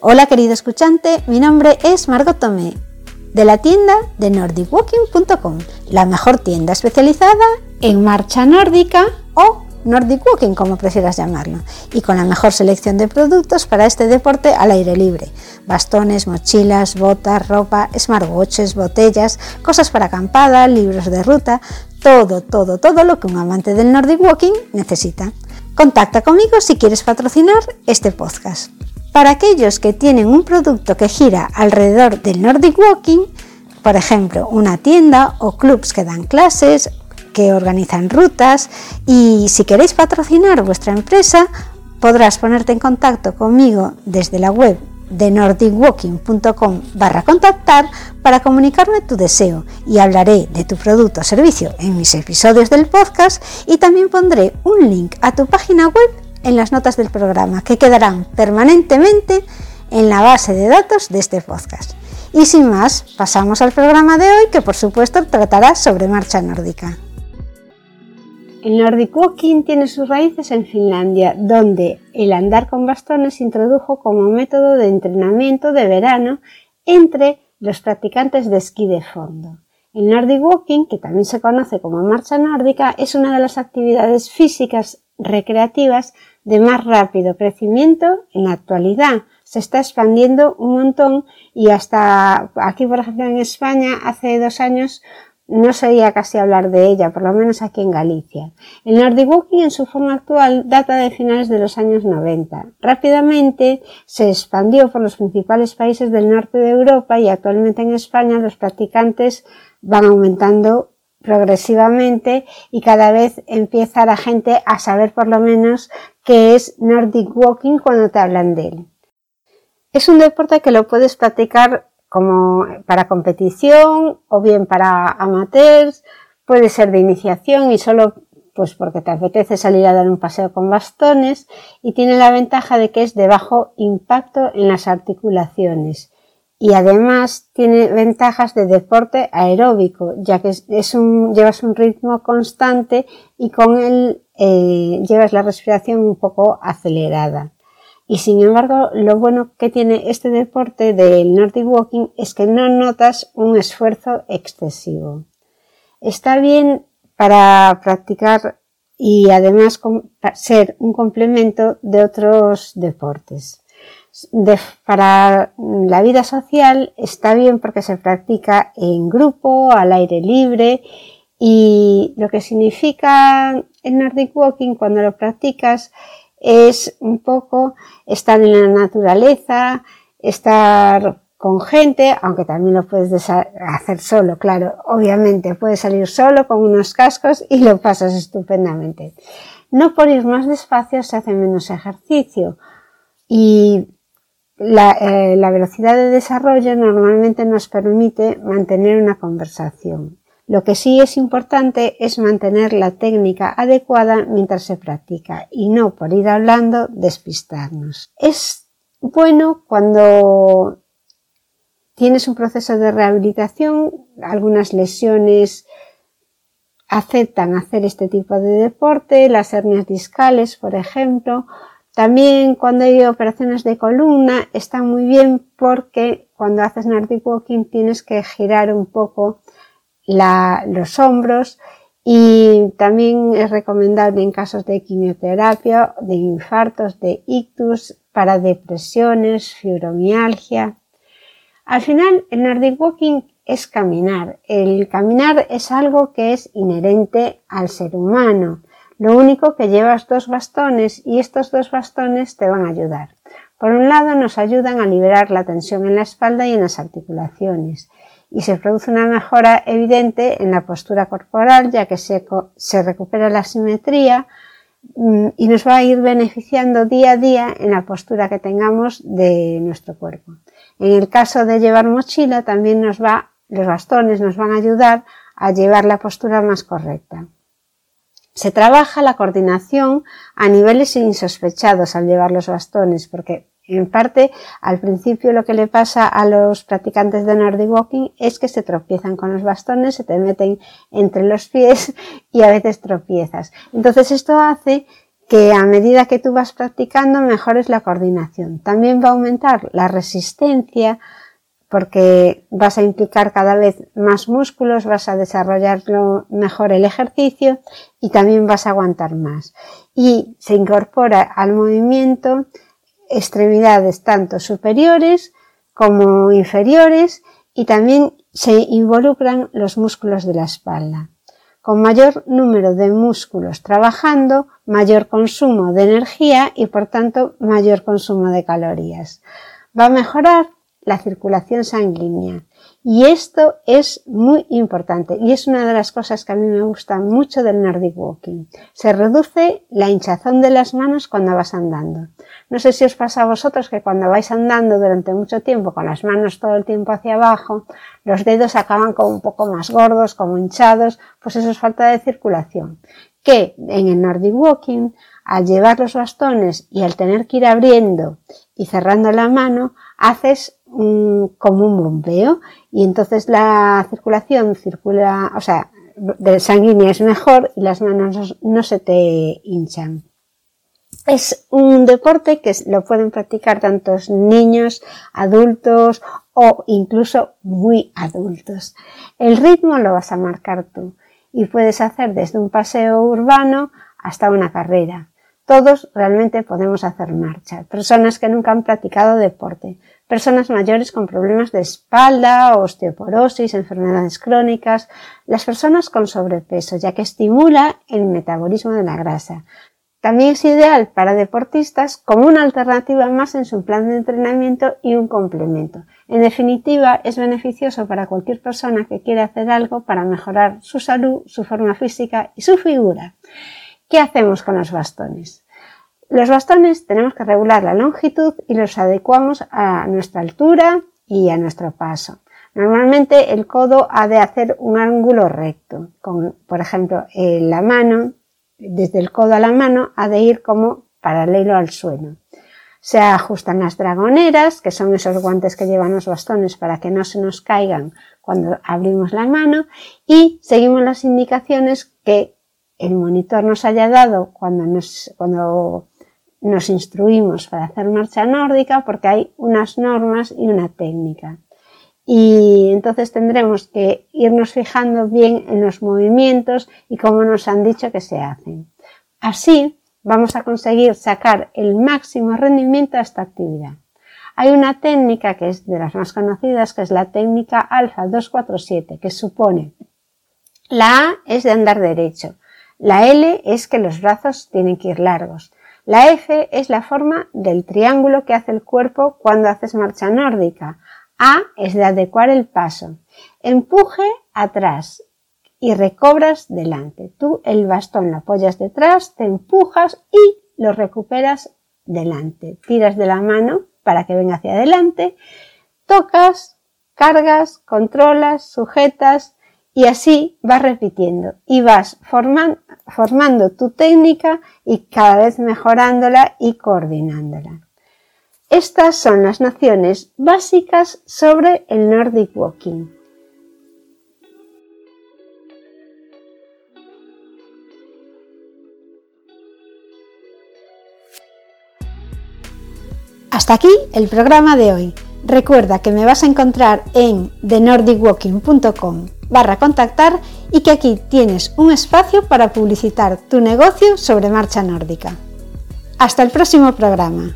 Hola querido escuchante, mi nombre es Margot Tomé, de la tienda de nordicwalking.com, la mejor tienda especializada en marcha nórdica o Nordic Walking, como prefieras llamarlo, y con la mejor selección de productos para este deporte al aire libre. Bastones, mochilas, botas, ropa, smartwatches, botellas, cosas para acampada, libros de ruta, todo, todo, todo lo que un amante del Nordic Walking necesita. Contacta conmigo si quieres patrocinar este podcast. Para aquellos que tienen un producto que gira alrededor del Nordic Walking, por ejemplo, una tienda o clubs que dan clases que organizan rutas y si queréis patrocinar vuestra empresa podrás ponerte en contacto conmigo desde la web de nordicwalking.com barra contactar para comunicarme tu deseo y hablaré de tu producto o servicio en mis episodios del podcast y también pondré un link a tu página web en las notas del programa que quedarán permanentemente en la base de datos de este podcast. Y sin más, pasamos al programa de hoy que por supuesto tratará sobre marcha nórdica. El Nordic Walking tiene sus raíces en Finlandia, donde el andar con bastones se introdujo como método de entrenamiento de verano entre los practicantes de esquí de fondo. El Nordic Walking, que también se conoce como marcha nórdica, es una de las actividades físicas recreativas de más rápido crecimiento en la actualidad. Se está expandiendo un montón y hasta aquí, por ejemplo, en España, hace dos años no se oía casi hablar de ella, por lo menos aquí en Galicia. El Nordic Walking en su forma actual data de finales de los años 90. Rápidamente se expandió por los principales países del norte de Europa y actualmente en España los practicantes van aumentando progresivamente y cada vez empieza la gente a saber por lo menos qué es Nordic Walking cuando te hablan de él. Es un deporte que lo puedes practicar como para competición o bien para amateurs, puede ser de iniciación y solo pues porque te apetece salir a dar un paseo con bastones y tiene la ventaja de que es de bajo impacto en las articulaciones y además tiene ventajas de deporte aeróbico ya que es un, llevas un ritmo constante y con él eh, llevas la respiración un poco acelerada. Y sin embargo, lo bueno que tiene este deporte del Nordic Walking es que no notas un esfuerzo excesivo. Está bien para practicar y además ser un complemento de otros deportes. para la vida social está bien porque se practica en grupo, al aire libre y lo que significa el Nordic Walking cuando lo practicas es un poco estar en la naturaleza, estar con gente, aunque también lo puedes hacer solo, claro, obviamente puedes salir solo con unos cascos y lo pasas estupendamente. No por ir más despacio se hace menos ejercicio y la, eh, la velocidad de desarrollo normalmente nos permite mantener una conversación. Lo que sí es importante es mantener la técnica adecuada mientras se practica y no por ir hablando despistarnos. Es bueno cuando tienes un proceso de rehabilitación, algunas lesiones aceptan hacer este tipo de deporte, las hernias discales, por ejemplo. También cuando hay operaciones de columna está muy bien porque cuando haces Nordic Walking tienes que girar un poco los hombros y también es recomendable en casos de quimioterapia, de infartos, de ictus, para depresiones, fibromialgia. Al final, el Nordic Walking es caminar. El caminar es algo que es inherente al ser humano. Lo único que llevas dos bastones y estos dos bastones te van a ayudar. Por un lado, nos ayudan a liberar la tensión en la espalda y en las articulaciones y se produce una mejora evidente en la postura corporal ya que se, se recupera la simetría mm, y nos va a ir beneficiando día a día en la postura que tengamos de nuestro cuerpo. En el caso de llevar mochila también nos va, los bastones nos van a ayudar a llevar la postura más correcta. Se trabaja la coordinación a niveles insospechados al llevar los bastones porque en parte, al principio lo que le pasa a los practicantes de Nordic Walking es que se tropiezan con los bastones, se te meten entre los pies y a veces tropiezas. Entonces esto hace que a medida que tú vas practicando mejores la coordinación. También va a aumentar la resistencia porque vas a implicar cada vez más músculos, vas a desarrollarlo mejor el ejercicio y también vas a aguantar más. Y se incorpora al movimiento extremidades tanto superiores como inferiores y también se involucran los músculos de la espalda. Con mayor número de músculos trabajando, mayor consumo de energía y por tanto mayor consumo de calorías. Va a mejorar la circulación sanguínea. Y esto es muy importante y es una de las cosas que a mí me gusta mucho del Nordic Walking. Se reduce la hinchazón de las manos cuando vas andando. No sé si os pasa a vosotros que cuando vais andando durante mucho tiempo con las manos todo el tiempo hacia abajo, los dedos acaban como un poco más gordos, como hinchados, pues eso es falta de circulación. Que en el Nordic Walking, al llevar los bastones y al tener que ir abriendo y cerrando la mano, haces como un bombeo y entonces la circulación circula, o sea, de sanguínea es mejor y las manos no se te hinchan. Es un deporte que lo pueden practicar tantos niños, adultos o incluso muy adultos. El ritmo lo vas a marcar tú y puedes hacer desde un paseo urbano hasta una carrera. Todos realmente podemos hacer marcha. Personas que nunca han practicado deporte, personas mayores con problemas de espalda, osteoporosis, enfermedades crónicas, las personas con sobrepeso, ya que estimula el metabolismo de la grasa. También es ideal para deportistas como una alternativa más en su plan de entrenamiento y un complemento. En definitiva, es beneficioso para cualquier persona que quiera hacer algo para mejorar su salud, su forma física y su figura. ¿Qué hacemos con los bastones? Los bastones tenemos que regular la longitud y los adecuamos a nuestra altura y a nuestro paso. Normalmente el codo ha de hacer un ángulo recto. Con, por ejemplo, la mano, desde el codo a la mano, ha de ir como paralelo al suelo. Se ajustan las dragoneras, que son esos guantes que llevan los bastones para que no se nos caigan cuando abrimos la mano, y seguimos las indicaciones que el monitor nos haya dado cuando, nos, cuando nos instruimos para hacer marcha nórdica porque hay unas normas y una técnica. Y entonces tendremos que irnos fijando bien en los movimientos y cómo nos han dicho que se hacen. Así vamos a conseguir sacar el máximo rendimiento a esta actividad. Hay una técnica que es de las más conocidas, que es la técnica alfa 247, que supone la A es de andar derecho, la L es que los brazos tienen que ir largos. La F es la forma del triángulo que hace el cuerpo cuando haces marcha nórdica. A es de adecuar el paso. Empuje atrás y recobras delante. Tú el bastón lo apoyas detrás, te empujas y lo recuperas delante. Tiras de la mano para que venga hacia adelante, tocas, cargas, controlas, sujetas, y así vas repitiendo y vas formando tu técnica y cada vez mejorándola y coordinándola. Estas son las nociones básicas sobre el Nordic Walking. Hasta aquí el programa de hoy. Recuerda que me vas a encontrar en thenordicwalking.com barra contactar y que aquí tienes un espacio para publicitar tu negocio sobre marcha nórdica. Hasta el próximo programa.